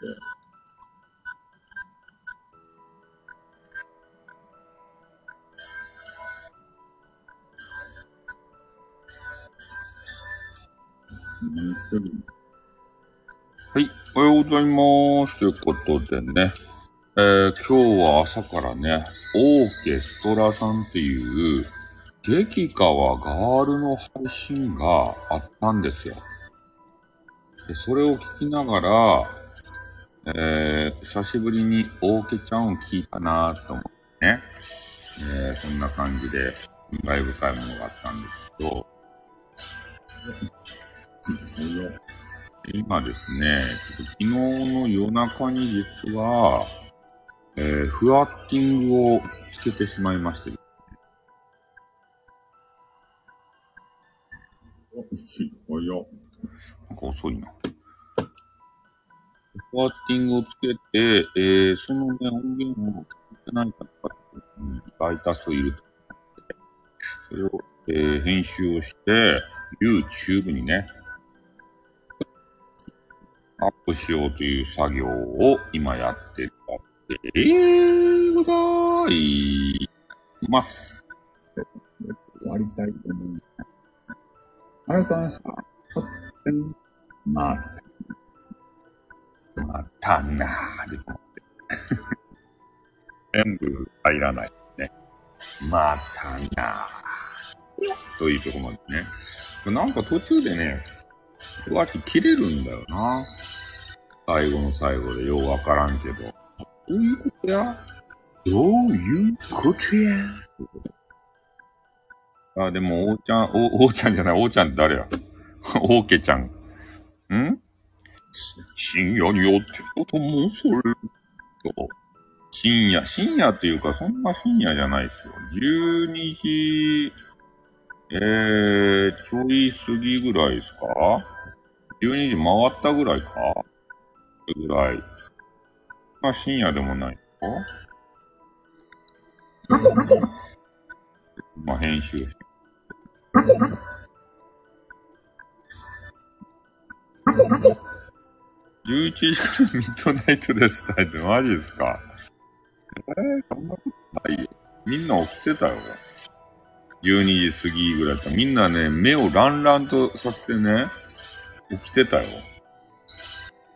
はい、おはようございます。ということでね、えー、今日は朝からね、オーケストラさんっていう、激川ガールの配信があったんですよ。で、それを聞きながら、えー、久しぶりにオーケちゃんを聞いたなと思ってね、えー、そんな感じで、感慨深いものがあったんですけど、今ですね、ちょっと昨日の夜中に実は、えー、フワッティングをつけてしまいまして、およ。なんか遅いな。フワッティングをつけて、えー、そのね、音源を聞いてない方が、うん、大多数いると思って、それを、えー、編集をして、YouTube にね、アップしようという作業を今やってたで、えー、ございます。終わりたいと思う。あれとあれですか？とっても、まあ、またなぁ、でも。全部入らないね。またなぁ。というとこまでね。なんか途中でね、ふわき切れるんだよな。最後の最後でようわからんけど。どういうことやどういうことやあ、でも、おーちゃん、お、おーちゃんじゃない、おーちゃんって誰や おーけちゃん。ん？深夜によってこともそれ。深夜、深夜っていうか、そんな深夜じゃないですよ。12時、えー、ちょい過ぎぐらいですか ?12 時回ったぐらいか？ぐらい。まあ深夜でもないよ。まあ編集して。11時からミッドナイトですタイってマジですか？えー、そんなことないよ。みんな起きてたよ。12時過ぎぐらいだった。みんなね、目をランランとさせてね、起きてたよ。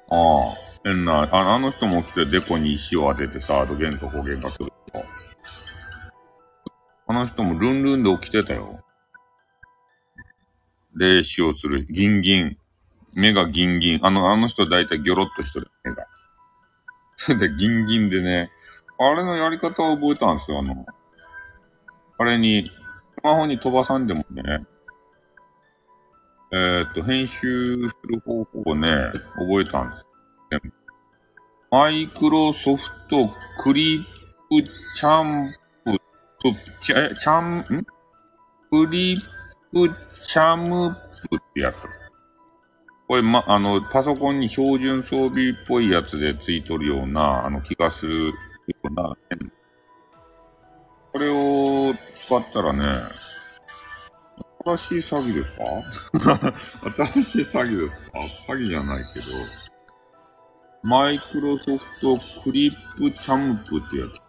ああ、変な、ああの人も起きてデコに石を当ててさ、あと弦と小弦がすると。あの人もルンルンで起きてたよ。霊視をする、ギンギン。目がギンギン。あの、あの人だいたいギョロッとしてる、目が。そ れでギンギンでね、あれのやり方を覚えたんですよ、あの、あれに、スマホに飛ばさんでもね、えー、っと、編集する方法をね、覚えたんですよ。マイクロソフトクリップチャンプ、チャ、チャン、ん？クリップチャムプってやつ。これ、ま、あの、パソコンに標準装備っぽいやつでついとるような、あの、気がするような、これを使ったらね、新しい詐欺ですか？新しい詐欺ですか？詐欺じゃないけど、マイクロソフトクリップチャムプってやつ。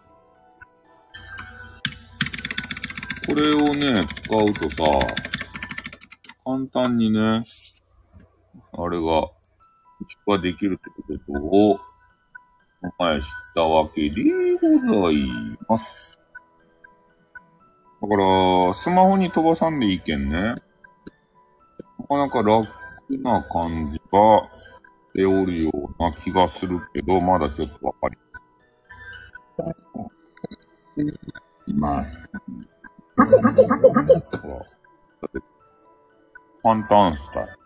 これをね、使うとさ、簡単にね、あれが、出荷できるってことを、前知ったわけでございます。だから、スマホに飛ばさんでいいけんね。なかなか楽な感じがしておるような気がするけど、まだちょっとわかりまあ、ほら。だって簡単スタイル。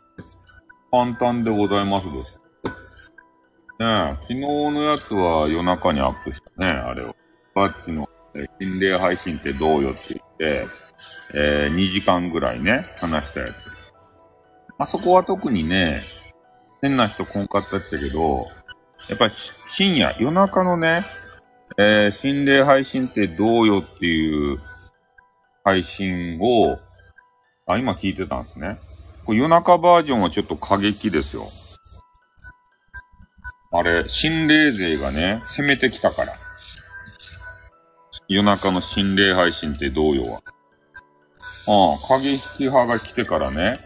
簡単でございますです。ねえ、昨日のやつは夜中にアップしたね、あれを。バッチの、心霊配信ってどうよって言って、えー、2時間ぐらいね、話したやつ。あそこは特にね、変な人こんかったっちゃけど、やっぱり深夜、夜中のね、えー、心霊配信ってどうよっていう配信を、あ、今聞いてたんですね。夜中バージョンはちょっと過激ですよ。あれ、心霊勢がね、攻めてきたから。夜中の心霊配信って同様は。ああ、過激派が来てからね、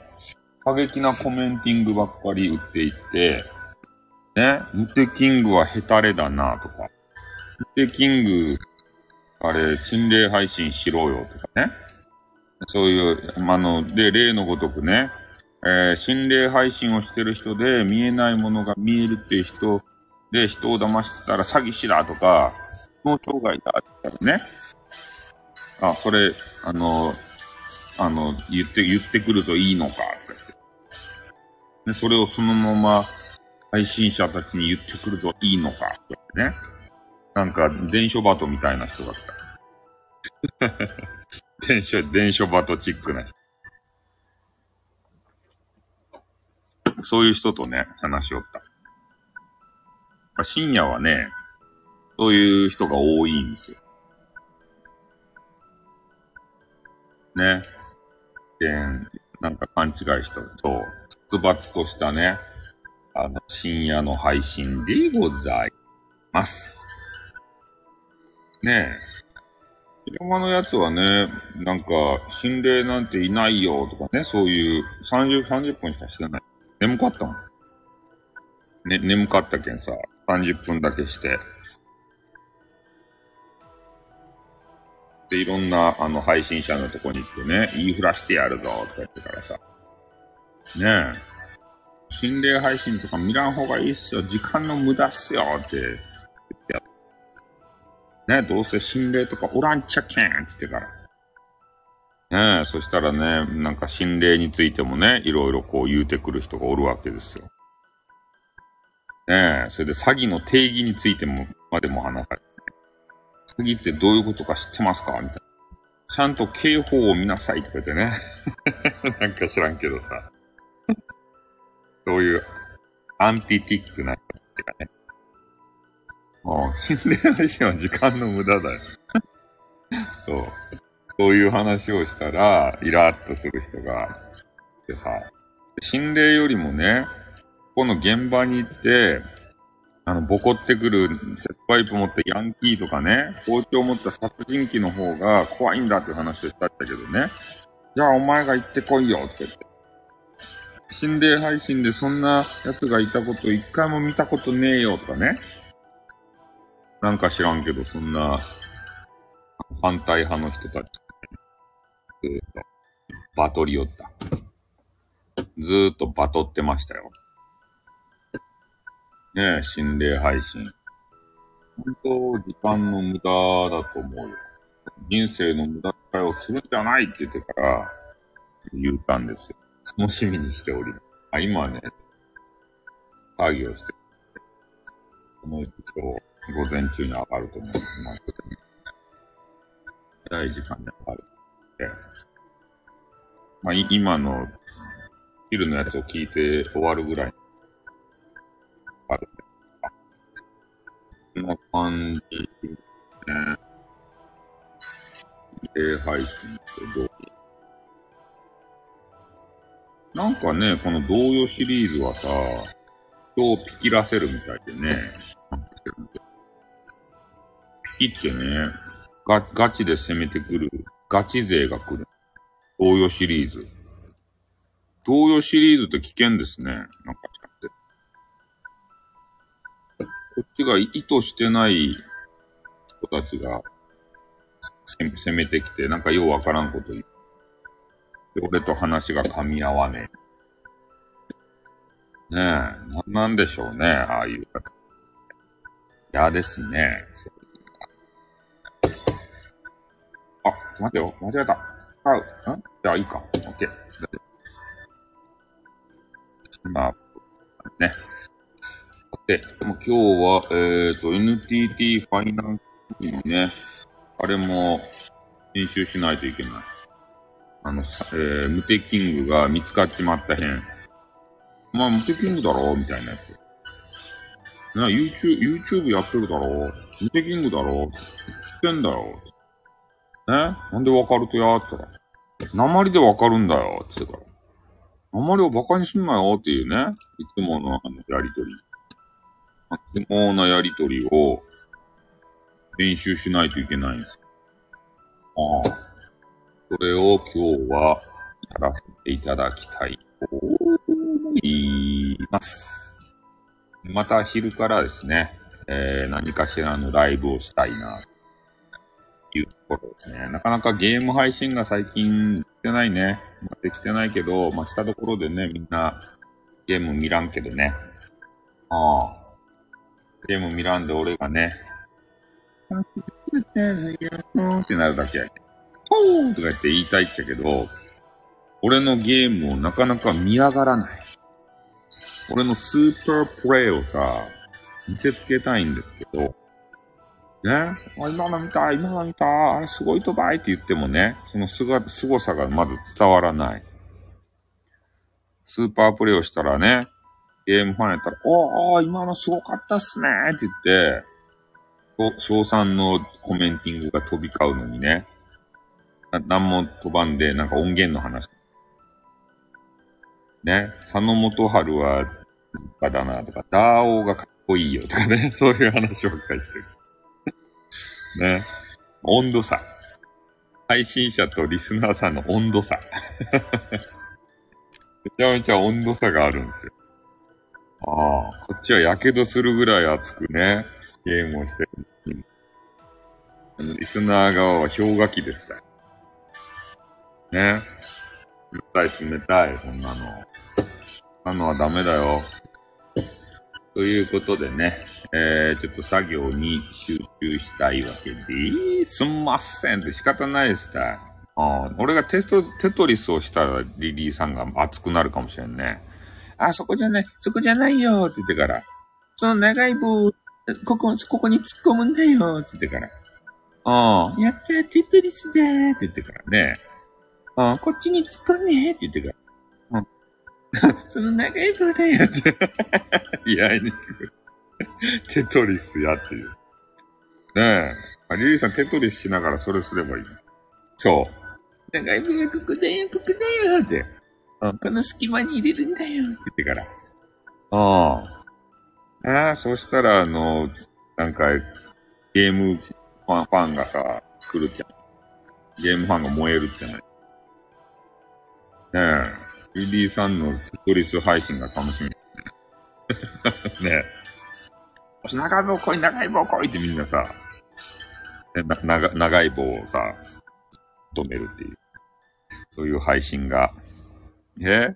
過激なコメンティングばっかり打っていって、ね、ムテキングはヘタレだなとか、ムテキング、あれ、心霊配信しろよとかね。そういう、あの、で、例のごとくね、えー、心霊配信をしてる人で見えないものが見えるっていう人で人を騙したら詐欺師だとか、脳障害だってね、あ、それ、あの、あの、言って、言ってくるといいのか、とか言って。で、それをそのまま配信者たちに言ってくるといいのか、とかね。なんか、伝書バトみたいな人が来た。伝書、伝書バトチックな人。そういう人とね、話しおった。ま深夜はね、そういう人が多いんですよ。ね。で、なんか勘違いしたと、突発としたね、あの、深夜の配信でございます。ねえ。山のやつはね、なんか、心霊なんていないよとかね、そういう30、30分しかしてない。眠かったん？ね、眠かったけんさ、30分だけして。で、いろんな、あの、配信者のとこに行ってね、言いふらしてやるぞ、とか言ってからさ。ねえ。心霊配信とか見らん方がいいっすよ。時間の無駄っすよ、って言ってやねどうせ心霊とかおらんちゃけんって言ってから。ねえ、そしたらね、なんか心霊についてもね、いろいろこう言うてくる人がおるわけですよ。ねえ、それで詐欺の定義についても、までも話されて、ね、詐欺ってどういうことか知ってますか？みたいな。ちゃんと警報を見なさいとか言ってね。なんか知らんけどさ。そういうアンティティックな人ってかね。もう、心霊配信は時間の無駄だよ。そう。そういう話をしたら、イラッとする人が、でさ、心霊よりもね、この現場に行って、あの、ボコってくる、鉄パイプ持ってヤンキーとかね、包丁持った殺人鬼の方が怖いんだって話をしたんだけどね。じゃあお前が行ってこいよ、とか言って。心霊配信でそんな奴がいたこと一回も見たことねえよ、とかね。なんか知らんけど、そんな、反対派の人たち、ずっと、バトりよった。ずーっとバトってましたよ。ねえ、心霊配信。本当、時間の無駄だと思うよ。人生の無駄遣いをするんじゃないって言ってから、言ったんですよ。楽しみにしております。あ、今ね、作業して、この今日、午前中に上がると思うんです。早い時間に上がる。で、まあ、今の、昼のやつを聞いて終わるぐらい、あるんで。こんな感じ、ね。え、配信ってどなんかね、この同様シリーズはさ、人をピキらせるみたいでね、ピキってね、ガガチで攻めてくる、ガチ勢が来る。同様シリーズ。同様シリーズって危険ですね。なんか。こっちが意図してない人たちが攻めてきて、なんかようわからんこと言う。で、俺と話が噛み合わねえ。ねえ、な、なんでしょうね、ああいう。嫌ですね。あ、待てよ、間違えた。あ、ん？じゃあいいか。オッケー。まあ、ね。さて、もう今日は、えっ、ー、と、NTT ファイナンスにね、あれも、編集しないといけない。あの、さ、えー、ムテキングが見つかっちまったへん。まあ、ムテキングだろみたいなやつ。な、YouTube、YouTube やってるだろムテキングだろ知ってんだよ。ね？なんでわかるとやーって言ったら。鉛でわかるんだよって言ってから。鉛を馬鹿にすんなよっていうね。いつものあの、やりとり。不毛なやりとりを練習しないといけないんですよ。ああ。それを今日はやらせていただきたいと思います。また昼からですね、えー、何かしらのライブをしたいな、ころですね。なかなかゲーム配信が最近できてないね。まあできてないけど、まあ、したところでね、みんなゲーム見らんけどね。ああ。ゲーム見らんで俺がね、ってなるだけやけほーとか言って言いたいっちゃけど、俺のゲームをなかなか見上がらない。俺のスーパープレイをさ、見せつけたいんですけど、ね、あ今の見たい、今の見たい、あれすごいとばいって言ってもね、そのすが、凄さがまず伝わらない。スーパープレイをしたらね、ゲームファンやったら、おー、今のすごかったっすねって言って、賞賛のコメンティングが飛び交うのにね、ななんも飛ばんで、なんか音源の話。ね、佐野元春は、バだなとか、ダーオーがかっこいいよとかね、そういう話ばっかりしてる。ね。温度差。配信者とリスナーさんの温度差。めちゃめちゃ温度差があるんですよ。ああ、こっちは火傷するぐらい熱くね、ゲームをしてる。リスナー側は氷河期ですから。ね。冷たい冷たい、こんなの。なのはダメだよ。ということでね、えー、ちょっと作業に集中したいわけで、すんませんって仕方ないですた。あ俺がテスト、テトリスをしたらリリーさんが熱くなるかもしれんね。あ、そこじゃない、そこじゃないよって言ってから。その長い棒、ここ、ここに突っ込むんだよって言ってから。ああ、やった、テトリスだーって言ってからね。ああ、こっちに突っ込んでーって言ってから。うん。その長い棒だよって。いやいにくテトリスやっていう。ねえ。あリリーさんテトリスしながらそれすればいい。そう。長い棒はここだよ、ここだよって。うんこの隙間に入れるんだよって言ってから。ああ。ああ、そしたら、あの、なんか、ゲームファンファンがさ、来るじゃん。ゲームファンが燃えるじゃない。ねえ。リリーさんのテトリス配信が楽しみね。え。長い棒来い、長い棒来いってみんなさ、な長長い棒をさ、止めるっていう。そういう配信がえ？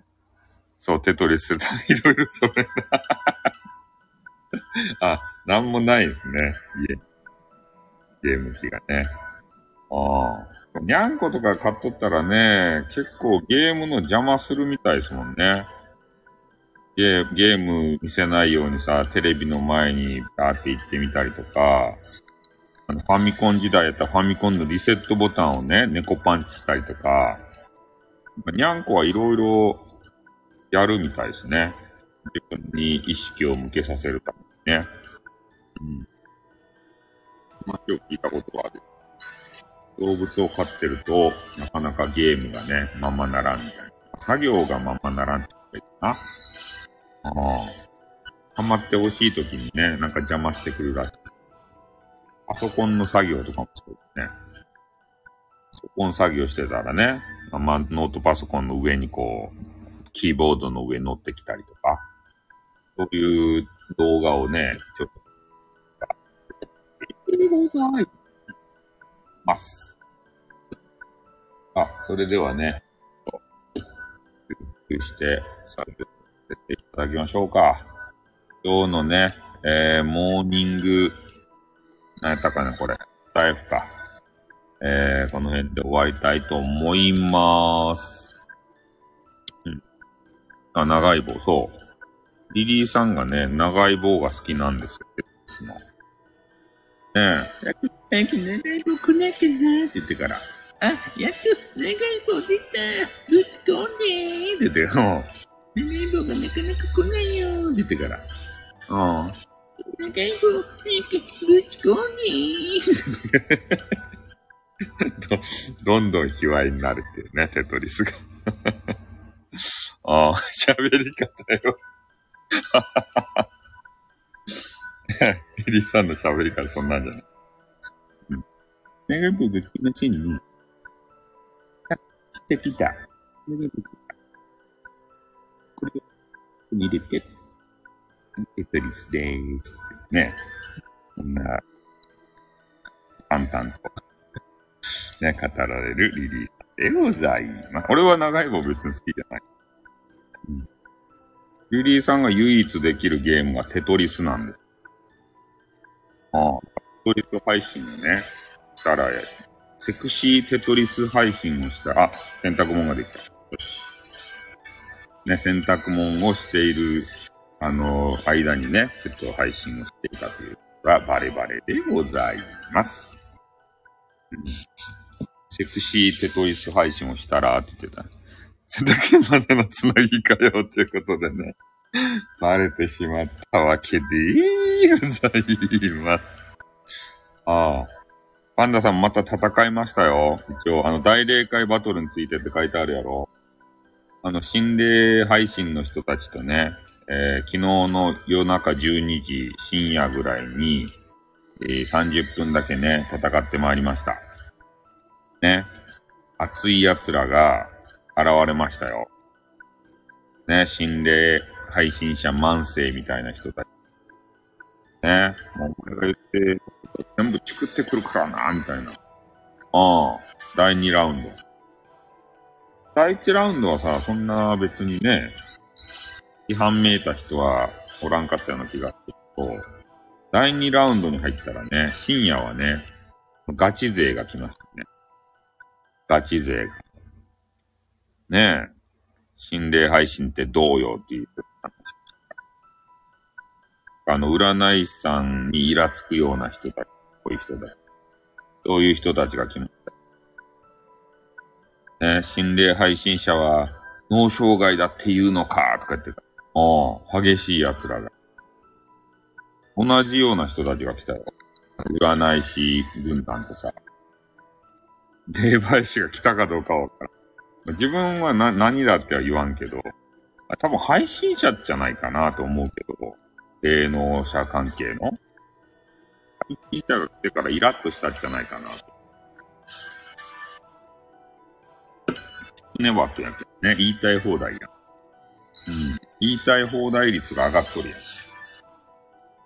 そう、テトリス、いろいろそれな。あ、なんもないですね。ゲーム機がね。ああ。にゃんことか買っとったらね、結構ゲームの邪魔するみたいですもんね。ゲーゲーム見せないようにさ、テレビの前にバーって行ってみたりとか、あのファミコン時代やったファミコンのリセットボタンをね、猫パンチしたりとか、にゃんこはいろいろやるみたいですね。自分に意識を向けさせるためにね。うん。話を聞いたことがある。動物を飼ってると、なかなかゲームがね、ままならんみたいな。作業がままならんって言ったな。ああ。ハマってほしい時にね、なんか邪魔してくるらしい。パソコンの作業とかもそうですね。パソコン作業してたらね、まあ、ノートパソコンの上にこう、キーボードの上乗ってきたりとか、そういう動画をね、ちょっと、ます。あ、それではね、ゆっくりして作業させていただきましょうか。今日のね、えー、モーニング、何やったかな、これ。タイフか。えー、この辺で終わりたいと思います。うん。あ、長い棒、そう。リリーさんがね、長い棒が好きなんですよ。ですの。ねえ。早く長い棒来なきゃなって言ってから。あ、やっと長い棒出たぶち込んでーって言って。うん長い棒がなかなか来ないよーって言ってから。うん。長い棒、早くぶち込んでーど、どんどん卑猥になるっていうね、テトリスが。ああ、喋り方よ エ。リさんの喋りからそんなんじゃない。うん。メガブグ気持ちいいに、来てきた。メガブグこれを入れて、テトリスでーす。ね。そんな、淡々と、ね、語られるリリーさんでございます。俺は長い棒別に好きじゃない。うん。リリーさんが唯一できるゲームがテトリスなんです。ああ、テトリス配信をね、したら、セクシーテトリス配信をしたら、あ、洗濯物ができた。よし。ね、洗濯物をしている、あの、間にね、ちょっと配信をしていたということはバレバレでございます。うんセクシーテトリス配信をしたら、って言ってた。洗濯機までのつなぎかよ、ということでね。バレてしまったわけでございます。ああ。パンダさんまた戦いましたよ。一応、あの、大霊界バトルについてって書いてあるやろ。あの、心霊配信の人たちとね、えー昨日の夜中12時深夜ぐらいに、えー30分だけね、戦ってまいりました。ね。熱い奴らが現れましたよ。ね、心霊配信者慢性みたいな人たち。ね、もうこれが言って、全部チクってくるからな、みたいな。ああ、第2ラウンド。第1ラウンドはさ、そんな別にね、批判めいた人はおらんかったような気がするけど、第2ラウンドに入ったらね、深夜はね、ガチ勢が来ましたね。ガチ勢が。ねえ、心霊配信ってどうよっていう話。あの、占い師さんにイラつくような人たち、こういう人たち。そういう人たちが来ました。ね、心霊配信者は脳障害だっていうのか、とか言ってた。ああ、激しい奴らが。同じような人たちが来たよ。占い師軍団とさ。霊媒師が来たかどうかはわからん。自分はな、何だっては言わんけど、多分配信者じゃないかなと思うけど、霊能者関係の？配信者が来てからイラッとしたんじゃないかなと。ねわけやけどね、言いたい放題や。うん。言いたい放題率が上がっとるやん。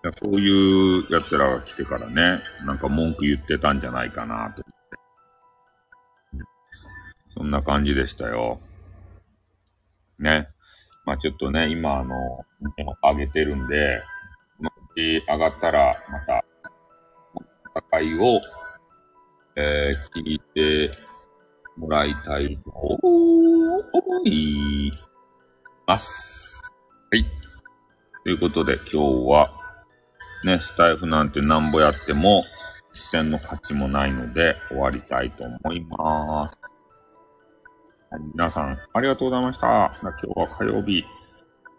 やそういう奴らが来てからね、なんか文句言ってたんじゃないかなと思って。そんな感じでしたよ。ね。まあちょっとね、今あの、上げてるんで、このうち上がったら、また、戦いを、えー、聞いてもらいたいと思います。はい。ということで今日は、ね、スタイフなんてなんぼやっても、一戦の勝ちもないので終わりたいと思います。はい皆さん、ありがとうございました。今日は火曜日。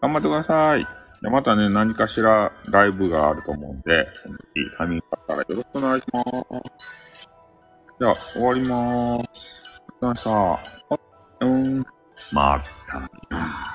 頑張ってください。じゃまたね、何かしらライブがあると思うんで、その時タイミングがあったらよろしくお願いします。じゃあ、終わりまーす。ありがとうございました。あうん。また。